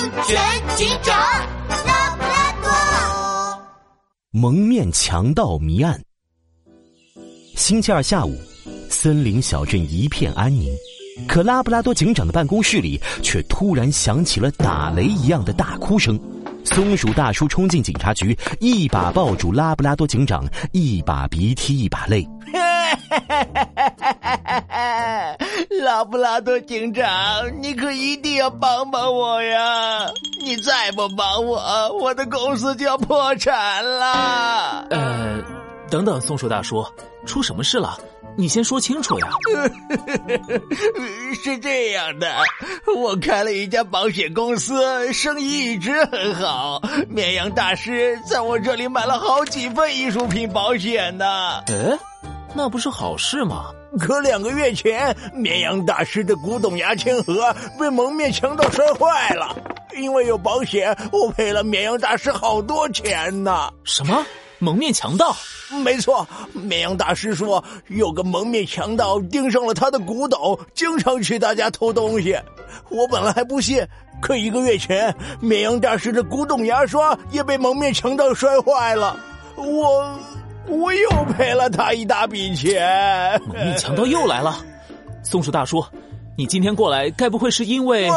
安全警长拉布拉多。蒙面强盗谜案。星期二下午，森林小镇一片安宁，可拉布拉多警长的办公室里却突然响起了打雷一样的大哭声。松鼠大叔冲进警察局，一把抱住拉布拉多警长，一把鼻涕一把泪。拉布拉多警长，你可一定要帮帮我呀！你再不帮我，我的公司就要破产了。呃，等等，松鼠大叔，出什么事了？你先说清楚呀！是这样的，我开了一家保险公司，生意一直很好。绵羊大师在我这里买了好几份艺术品保险呢。哎，那不是好事吗？可两个月前，绵羊大师的古董牙签盒被蒙面强盗摔坏了。因为有保险，我赔了绵羊大师好多钱呢。什么？蒙面强盗？没错，绵羊大师说有个蒙面强盗盯上了他的古董，经常去他家偷东西。我本来还不信，可一个月前，绵羊大师的古董牙刷也被蒙面强盗摔坏了。我，我又赔了他一大笔钱。蒙面强盗又来了，松鼠大叔。你今天过来，该不会是因为？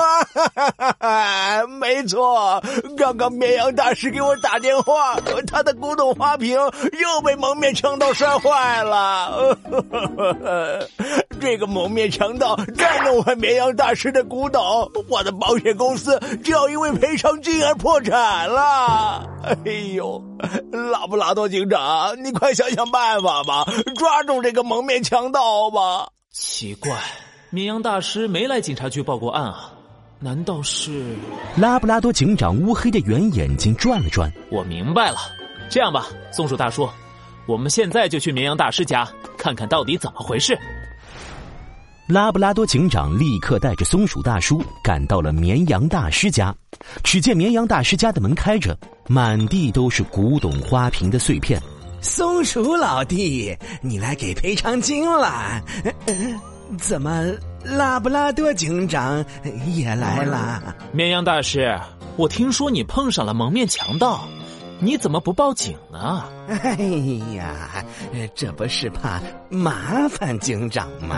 没错，刚刚绵羊大师给我打电话，他的古董花瓶又被蒙面强盗摔坏了。这个蒙面强盗再弄坏绵羊大师的古董，我的保险公司就要因为赔偿金而破产了。哎呦，拉布拉多警长，你快想想办法吧，抓住这个蒙面强盗吧！奇怪。绵羊大师没来警察局报过案啊？难道是？拉布拉多警长乌黑的圆眼睛转了转。我明白了，这样吧，松鼠大叔，我们现在就去绵羊大师家看看到底怎么回事。拉布拉多警长立刻带着松鼠大叔赶到了绵羊大师家。只见绵羊大师家的门开着，满地都是古董花瓶的碎片。松鼠老弟，你来给赔偿金了。怎么，拉布拉多警长也来了？绵羊大师，我听说你碰上了蒙面强盗，你怎么不报警呢？哎呀，这不是怕麻烦警长吗？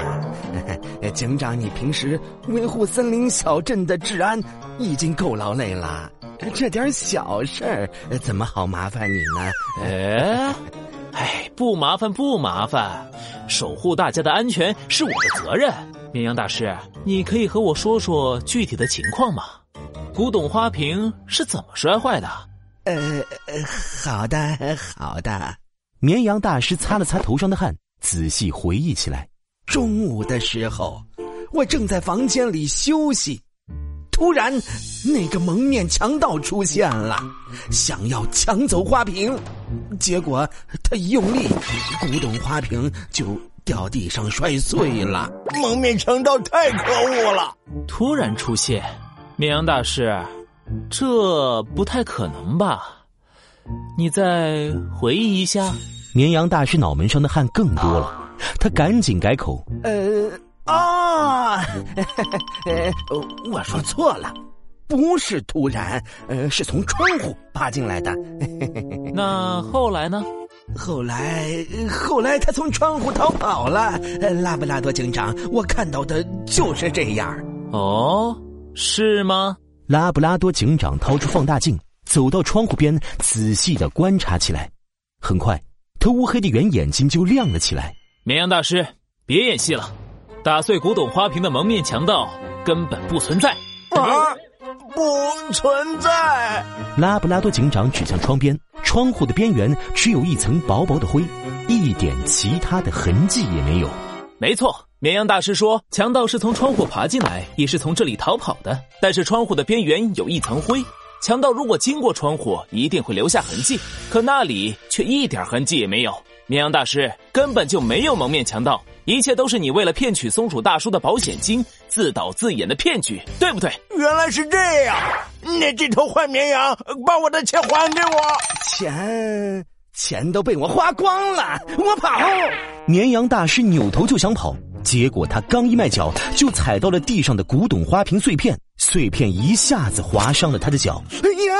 警长，你平时维护森林小镇的治安已经够劳累了，这点小事儿怎么好麻烦你呢？哎，哎，不麻烦，不麻烦。守护大家的安全是我的责任。绵羊大师，你可以和我说说具体的情况吗？古董花瓶是怎么摔坏的？呃，好的，好的。绵羊大师擦了擦头上的汗，仔细回忆起来。中午的时候，我正在房间里休息。突然，那个蒙面强盗出现了，想要抢走花瓶，结果他一用力，古董花瓶就掉地上摔碎了。蒙面强盗太可恶了！突然出现，绵羊大师，这不太可能吧？你再回忆一下。绵羊大师脑门上的汗更多了，他赶紧改口：“呃。”啊，我说错了，不是突然，呃，是从窗户爬进来的。那后来呢？后来，后来他从窗户逃跑了。拉布拉多警长，我看到的就是这样。哦，是吗？拉布拉多警长掏出放大镜，走到窗户边，仔细的观察起来。很快，他乌黑的圆眼睛就亮了起来。绵羊大师，别演戏了。打碎古董花瓶的蒙面强盗根本不存在啊！不存在！拉布拉多警长指向窗边，窗户的边缘只有一层薄薄的灰，一点其他的痕迹也没有。没错，绵羊大师说，强盗是从窗户爬进来，也是从这里逃跑的。但是窗户的边缘有一层灰，强盗如果经过窗户，一定会留下痕迹，可那里却一点痕迹也没有。绵羊大师根本就没有蒙面强盗。一切都是你为了骗取松鼠大叔的保险金，自导自演的骗局，对不对？原来是这样！你这头坏绵羊，把我的钱还给我！钱钱都被我花光了，我跑！绵羊大师扭头就想跑，结果他刚一迈脚，就踩到了地上的古董花瓶碎片，碎片一下子划伤了他的脚。哎呀，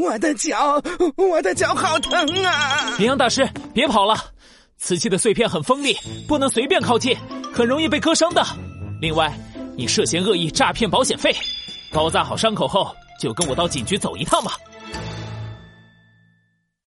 我的脚，我的脚好疼啊！绵羊大师，别跑了，瓷器的碎片很锋利，不能随便靠近，很容易被割伤的。另外，你涉嫌恶意诈骗保险费，包扎好伤口后，就跟我到警局走一趟吧。